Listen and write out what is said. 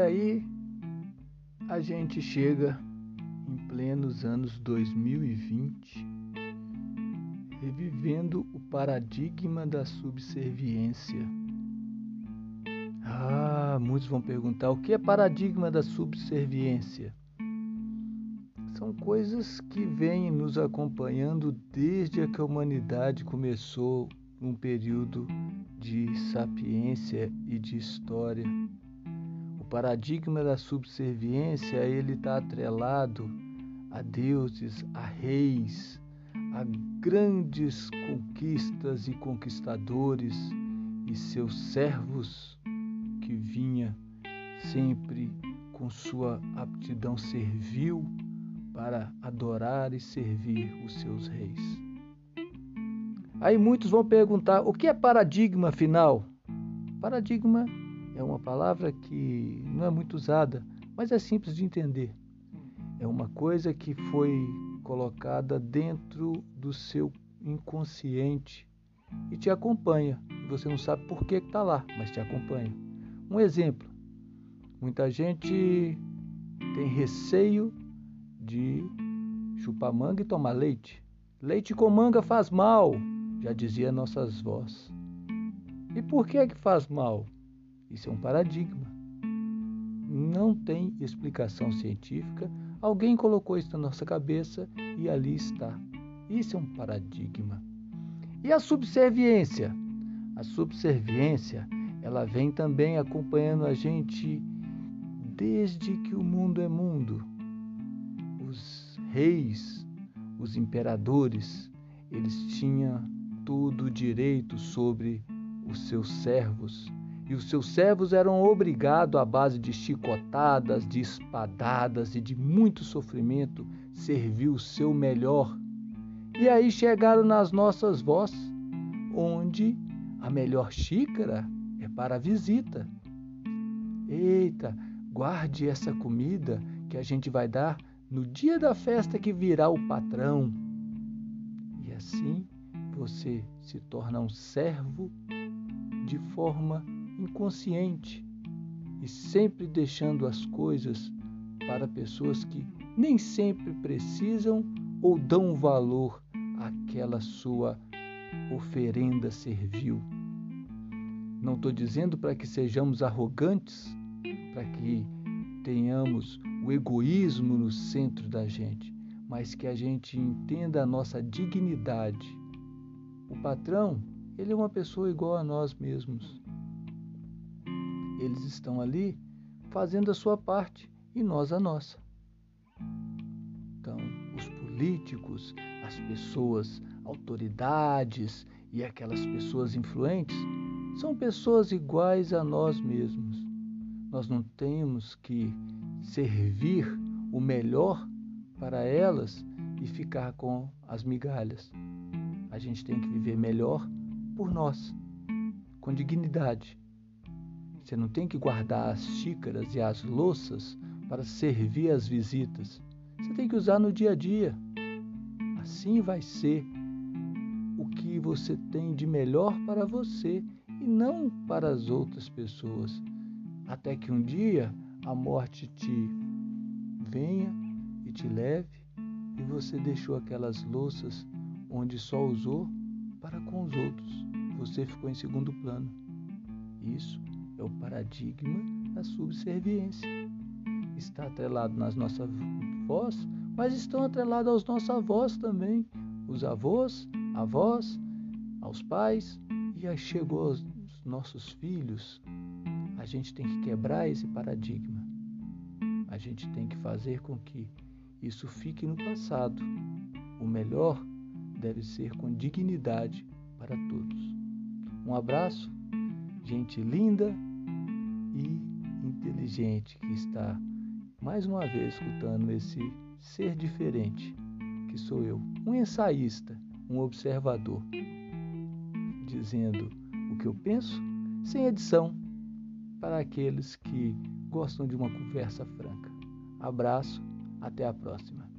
aí a gente chega em plenos anos 2020, revivendo o paradigma da subserviência. Ah, muitos vão perguntar o que é paradigma da subserviência? São coisas que vêm nos acompanhando desde que a humanidade começou um período de sapiência e de história. Paradigma da subserviência ele está atrelado a deuses, a reis, a grandes conquistas e conquistadores e seus servos que vinha sempre com sua aptidão servil para adorar e servir os seus reis. Aí muitos vão perguntar: o que é paradigma afinal? Paradigma é uma palavra que não é muito usada, mas é simples de entender. É uma coisa que foi colocada dentro do seu inconsciente e te acompanha. Você não sabe por que está lá, mas te acompanha. Um exemplo: muita gente tem receio de chupar manga e tomar leite. Leite com manga faz mal já dizia nossas vós. E por que é que faz mal? Isso é um paradigma. Não tem explicação científica. Alguém colocou isso na nossa cabeça e ali está. Isso é um paradigma. E a subserviência? A subserviência, ela vem também acompanhando a gente desde que o mundo é mundo. Os reis, os imperadores, eles tinham todo direito sobre os seus servos. E os seus servos eram obrigados, à base de chicotadas, de espadadas e de muito sofrimento, servir o seu melhor. E aí chegaram nas nossas vozes, onde a melhor xícara é para a visita. Eita, guarde essa comida que a gente vai dar no dia da festa que virá o patrão. E assim você se torna um servo de forma inconsciente e sempre deixando as coisas para pessoas que nem sempre precisam ou dão valor àquela sua oferenda servil. Não estou dizendo para que sejamos arrogantes, para que tenhamos o egoísmo no centro da gente, mas que a gente entenda a nossa dignidade o patrão, ele é uma pessoa igual a nós mesmos. Eles estão ali fazendo a sua parte e nós a nossa. Então, os políticos, as pessoas, autoridades e aquelas pessoas influentes são pessoas iguais a nós mesmos. Nós não temos que servir o melhor para elas e ficar com as migalhas a gente tem que viver melhor por nós, com dignidade. Você não tem que guardar as xícaras e as louças para servir as visitas. Você tem que usar no dia a dia. Assim vai ser o que você tem de melhor para você e não para as outras pessoas. Até que um dia a morte te venha e te leve e você deixou aquelas louças onde só usou para com os outros. Você ficou em segundo plano. Isso é o paradigma da subserviência. Está atrelado nas nossas vozes, mas estão atrelados aos nossos avós também. Os avós, avós, aos pais, e aí chegou aos nossos filhos. A gente tem que quebrar esse paradigma. A gente tem que fazer com que isso fique no passado. O melhor deve ser com dignidade para todos. Um abraço, gente linda e inteligente que está mais uma vez escutando esse ser diferente que sou eu, um ensaísta, um observador, dizendo o que eu penso sem edição para aqueles que gostam de uma conversa franca. Abraço, até a próxima.